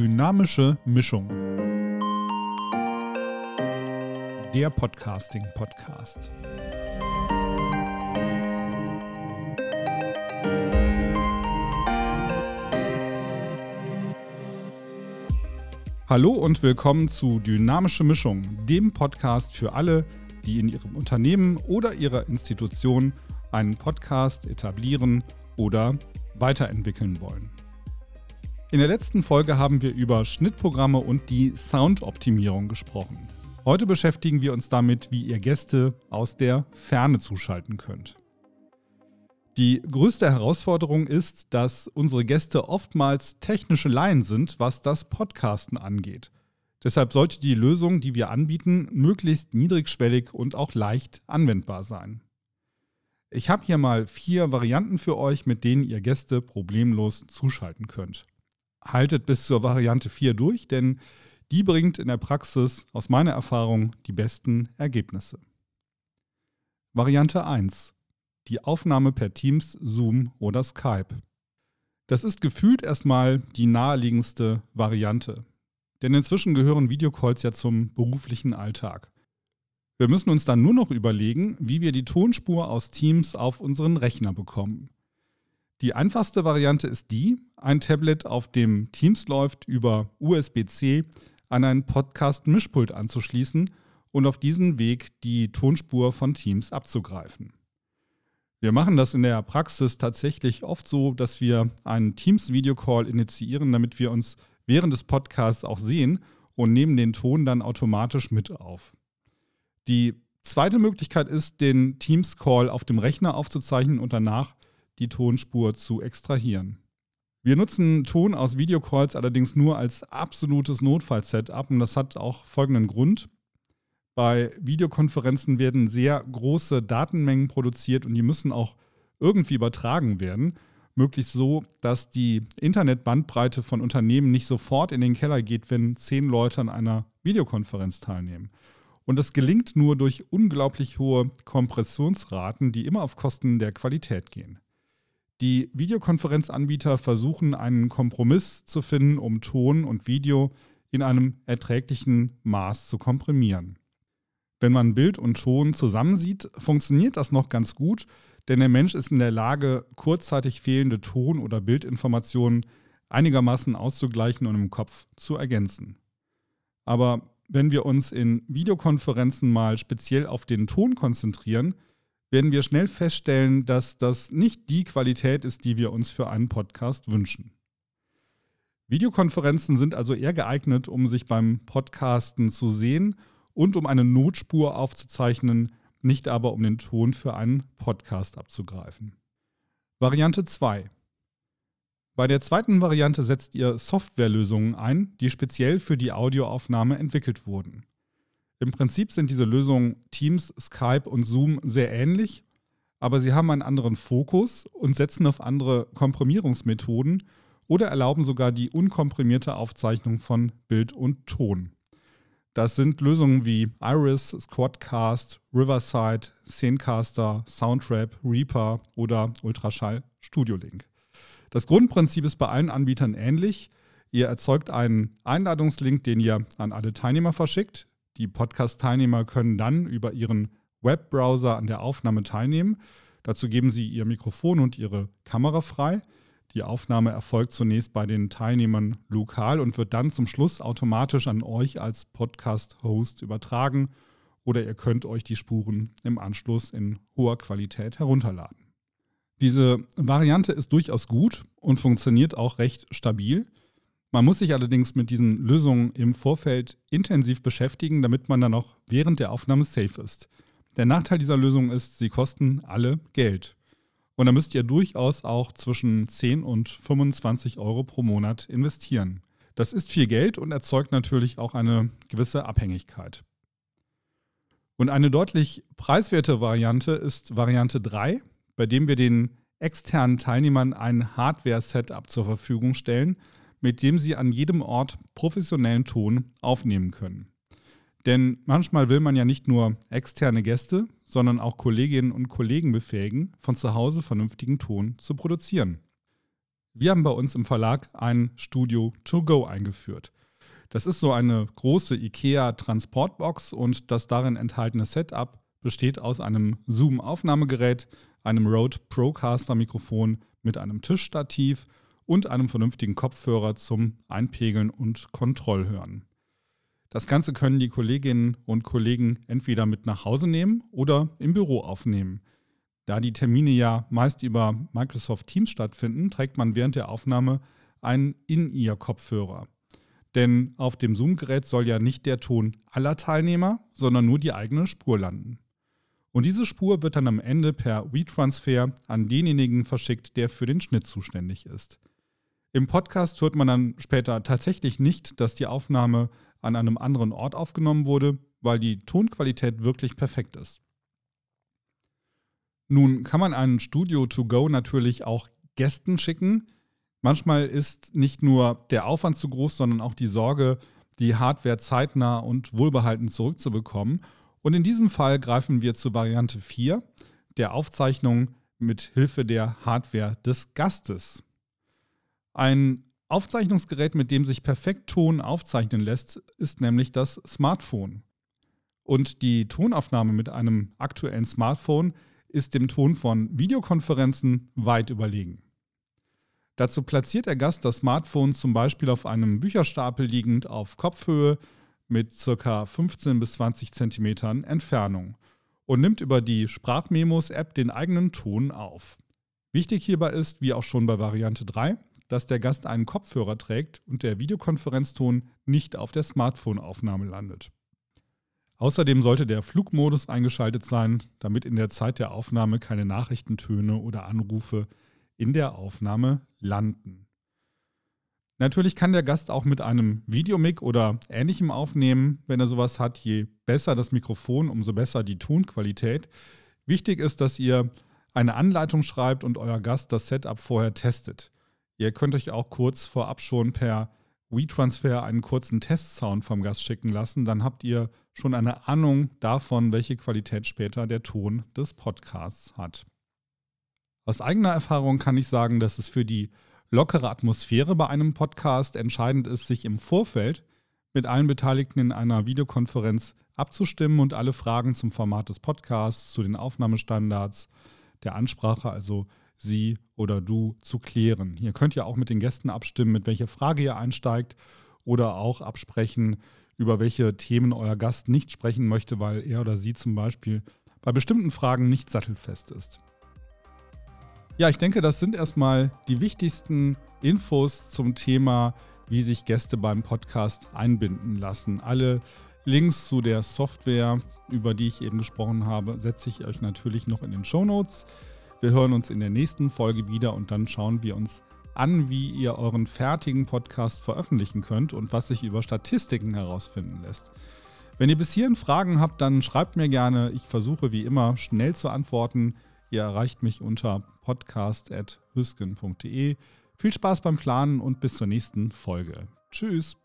Dynamische Mischung. Der Podcasting-Podcast. Hallo und willkommen zu Dynamische Mischung, dem Podcast für alle, die in ihrem Unternehmen oder ihrer Institution einen Podcast etablieren oder weiterentwickeln wollen. In der letzten Folge haben wir über Schnittprogramme und die Soundoptimierung gesprochen. Heute beschäftigen wir uns damit, wie ihr Gäste aus der Ferne zuschalten könnt. Die größte Herausforderung ist, dass unsere Gäste oftmals technische Laien sind, was das Podcasten angeht. Deshalb sollte die Lösung, die wir anbieten, möglichst niedrigschwellig und auch leicht anwendbar sein. Ich habe hier mal vier Varianten für euch, mit denen ihr Gäste problemlos zuschalten könnt haltet bis zur Variante 4 durch, denn die bringt in der Praxis aus meiner Erfahrung die besten Ergebnisse. Variante 1. Die Aufnahme per Teams, Zoom oder Skype. Das ist gefühlt erstmal die naheliegendste Variante. Denn inzwischen gehören Videocalls ja zum beruflichen Alltag. Wir müssen uns dann nur noch überlegen, wie wir die Tonspur aus Teams auf unseren Rechner bekommen. Die einfachste Variante ist die, ein Tablet, auf dem Teams läuft, über USB-C an ein Podcast-Mischpult anzuschließen und auf diesen Weg die Tonspur von Teams abzugreifen. Wir machen das in der Praxis tatsächlich oft so, dass wir einen Teams-Video-Call initiieren, damit wir uns während des Podcasts auch sehen und nehmen den Ton dann automatisch mit auf. Die zweite Möglichkeit ist, den Teams-Call auf dem Rechner aufzuzeichnen und danach die Tonspur zu extrahieren. Wir nutzen Ton aus Videocalls allerdings nur als absolutes Notfall-Setup und das hat auch folgenden Grund. Bei Videokonferenzen werden sehr große Datenmengen produziert und die müssen auch irgendwie übertragen werden. Möglichst so, dass die Internetbandbreite von Unternehmen nicht sofort in den Keller geht, wenn zehn Leute an einer Videokonferenz teilnehmen. Und das gelingt nur durch unglaublich hohe Kompressionsraten, die immer auf Kosten der Qualität gehen. Die Videokonferenzanbieter versuchen einen Kompromiss zu finden, um Ton und Video in einem erträglichen Maß zu komprimieren. Wenn man Bild und Ton zusammensieht, funktioniert das noch ganz gut, denn der Mensch ist in der Lage, kurzzeitig fehlende Ton- oder Bildinformationen einigermaßen auszugleichen und im Kopf zu ergänzen. Aber wenn wir uns in Videokonferenzen mal speziell auf den Ton konzentrieren, werden wir schnell feststellen, dass das nicht die Qualität ist, die wir uns für einen Podcast wünschen. Videokonferenzen sind also eher geeignet, um sich beim Podcasten zu sehen und um eine Notspur aufzuzeichnen, nicht aber um den Ton für einen Podcast abzugreifen. Variante 2. Bei der zweiten Variante setzt ihr Softwarelösungen ein, die speziell für die Audioaufnahme entwickelt wurden. Im Prinzip sind diese Lösungen Teams, Skype und Zoom sehr ähnlich, aber sie haben einen anderen Fokus und setzen auf andere Komprimierungsmethoden oder erlauben sogar die unkomprimierte Aufzeichnung von Bild und Ton. Das sind Lösungen wie Iris, Squadcast, Riverside, Scenecaster, Soundtrap, Reaper oder Ultraschall Studio Link. Das Grundprinzip ist bei allen Anbietern ähnlich. Ihr erzeugt einen Einladungslink, den ihr an alle Teilnehmer verschickt. Die Podcast-Teilnehmer können dann über ihren Webbrowser an der Aufnahme teilnehmen. Dazu geben sie ihr Mikrofon und ihre Kamera frei. Die Aufnahme erfolgt zunächst bei den Teilnehmern lokal und wird dann zum Schluss automatisch an euch als Podcast-Host übertragen oder ihr könnt euch die Spuren im Anschluss in hoher Qualität herunterladen. Diese Variante ist durchaus gut und funktioniert auch recht stabil. Man muss sich allerdings mit diesen Lösungen im Vorfeld intensiv beschäftigen, damit man dann auch während der Aufnahme safe ist. Der Nachteil dieser Lösung ist, sie kosten alle Geld. Und da müsst ihr durchaus auch zwischen 10 und 25 Euro pro Monat investieren. Das ist viel Geld und erzeugt natürlich auch eine gewisse Abhängigkeit. Und eine deutlich preiswerte Variante ist Variante 3, bei dem wir den externen Teilnehmern ein Hardware-Setup zur Verfügung stellen, mit dem sie an jedem Ort professionellen Ton aufnehmen können. Denn manchmal will man ja nicht nur externe Gäste, sondern auch Kolleginnen und Kollegen befähigen, von zu Hause vernünftigen Ton zu produzieren. Wir haben bei uns im Verlag ein Studio To Go eingeführt. Das ist so eine große IKEA-Transportbox und das darin enthaltene Setup besteht aus einem Zoom-Aufnahmegerät, einem Rode Procaster-Mikrofon mit einem Tischstativ und einem vernünftigen Kopfhörer zum Einpegeln und Kontrollhören. Das Ganze können die Kolleginnen und Kollegen entweder mit nach Hause nehmen oder im Büro aufnehmen. Da die Termine ja meist über Microsoft Teams stattfinden, trägt man während der Aufnahme einen In-Ear-Kopfhörer. Denn auf dem Zoom-Gerät soll ja nicht der Ton aller Teilnehmer, sondern nur die eigene Spur landen. Und diese Spur wird dann am Ende per WeTransfer an denjenigen verschickt, der für den Schnitt zuständig ist. Im Podcast hört man dann später tatsächlich nicht, dass die Aufnahme an einem anderen Ort aufgenommen wurde, weil die Tonqualität wirklich perfekt ist. Nun kann man ein Studio to go natürlich auch Gästen schicken, Manchmal ist nicht nur der Aufwand zu groß, sondern auch die Sorge, die Hardware zeitnah und wohlbehalten zurückzubekommen. Und in diesem Fall greifen wir zur Variante 4, der Aufzeichnung mit Hilfe der Hardware des Gastes. Ein Aufzeichnungsgerät, mit dem sich perfekt Ton aufzeichnen lässt, ist nämlich das Smartphone. Und die Tonaufnahme mit einem aktuellen Smartphone ist dem Ton von Videokonferenzen weit überlegen. Dazu platziert der Gast das Smartphone zum Beispiel auf einem Bücherstapel liegend auf Kopfhöhe mit ca. 15 bis 20 Zentimetern Entfernung und nimmt über die Sprachmemos-App den eigenen Ton auf. Wichtig hierbei ist, wie auch schon bei Variante 3, dass der Gast einen Kopfhörer trägt und der Videokonferenzton nicht auf der Smartphone-Aufnahme landet. Außerdem sollte der Flugmodus eingeschaltet sein, damit in der Zeit der Aufnahme keine Nachrichtentöne oder Anrufe in der Aufnahme landen. Natürlich kann der Gast auch mit einem Videomic oder ähnlichem aufnehmen, wenn er sowas hat. Je besser das Mikrofon, umso besser die Tonqualität. Wichtig ist, dass ihr eine Anleitung schreibt und euer Gast das Setup vorher testet. Ihr könnt euch auch kurz vorab schon per WeTransfer einen kurzen Testsound vom Gast schicken lassen. Dann habt ihr schon eine Ahnung davon, welche Qualität später der Ton des Podcasts hat. Aus eigener Erfahrung kann ich sagen, dass es für die lockere Atmosphäre bei einem Podcast entscheidend ist, sich im Vorfeld mit allen Beteiligten in einer Videokonferenz abzustimmen und alle Fragen zum Format des Podcasts, zu den Aufnahmestandards, der Ansprache, also Sie oder du, zu klären. Ihr könnt ja auch mit den Gästen abstimmen, mit welcher Frage ihr einsteigt oder auch absprechen, über welche Themen euer Gast nicht sprechen möchte, weil er oder sie zum Beispiel bei bestimmten Fragen nicht sattelfest ist. Ja, ich denke, das sind erstmal die wichtigsten Infos zum Thema, wie sich Gäste beim Podcast einbinden lassen. Alle Links zu der Software, über die ich eben gesprochen habe, setze ich euch natürlich noch in den Show Notes. Wir hören uns in der nächsten Folge wieder und dann schauen wir uns an, wie ihr euren fertigen Podcast veröffentlichen könnt und was sich über Statistiken herausfinden lässt. Wenn ihr bis hierhin Fragen habt, dann schreibt mir gerne. Ich versuche wie immer schnell zu antworten. Ihr erreicht mich unter podcast.hüsken.de. Viel Spaß beim Planen und bis zur nächsten Folge. Tschüss.